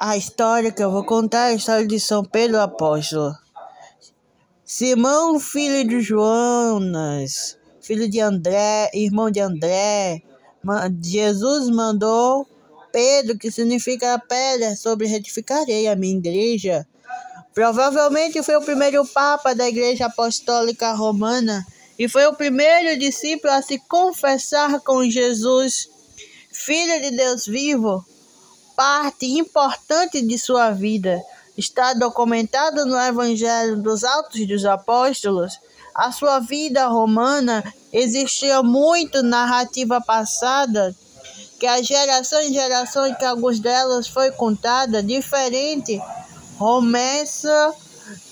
A história que eu vou contar é a história de São Pedro Apóstolo. Simão, filho de Joanas, filho de André, irmão de André, Jesus mandou Pedro, que significa pedra, sobre retificarei a minha igreja. Provavelmente foi o primeiro papa da Igreja Apostólica Romana e foi o primeiro discípulo a se confessar com Jesus, Filho de Deus vivo parte importante de sua vida. Está documentado no Evangelho dos Atos dos Apóstolos. A sua vida romana existia muito narrativa passada, que a geração em geração que alguns delas foi contada, diferente. Começa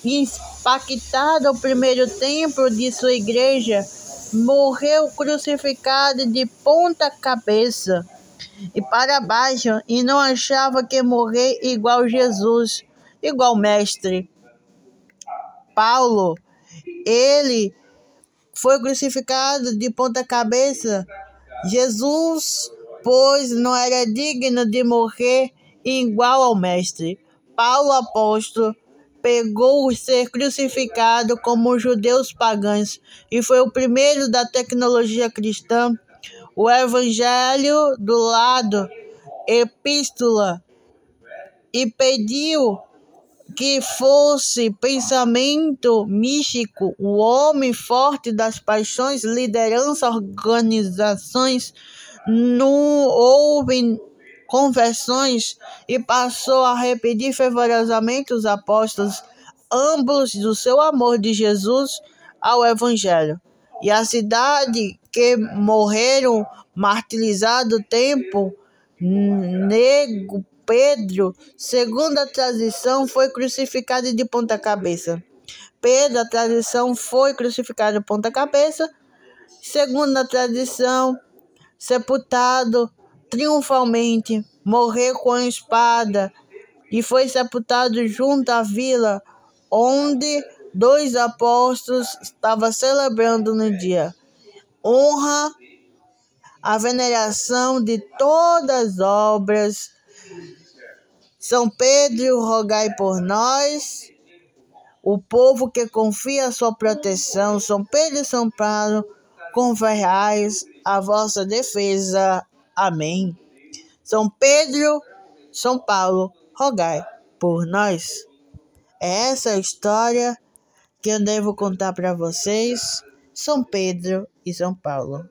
impactada o primeiro templo de sua igreja, morreu crucificado de ponta cabeça e para baixo e não achava que morrer igual Jesus, igual mestre. Paulo, ele foi crucificado de ponta cabeça. Jesus, pois não era digno de morrer igual ao mestre. Paulo apóstolo pegou ser crucificado como os judeus pagãos e foi o primeiro da tecnologia cristã o Evangelho do lado, epístola, e pediu que fosse pensamento místico, o homem forte das paixões, liderança, organizações, não houve conversões e passou a repetir fervorosamente os apóstolos, ambos do seu amor de Jesus ao Evangelho. E a cidade que morreram martirizado tempo nego Pedro, segundo a tradição, foi crucificado de ponta cabeça. Pedro, a tradição, foi crucificado de ponta cabeça. Segundo a tradição, sepultado triunfalmente, morreu com a espada e foi sepultado junto à vila onde dois apóstolos estavam celebrando no dia honra, a veneração de todas as obras. São Pedro, rogai por nós, o povo que confia a sua proteção. São Pedro e São Paulo, conferrais a vossa defesa. Amém. São Pedro, São Paulo, rogai por nós. É essa a história que eu devo contar para vocês. São Pedro e São Paulo.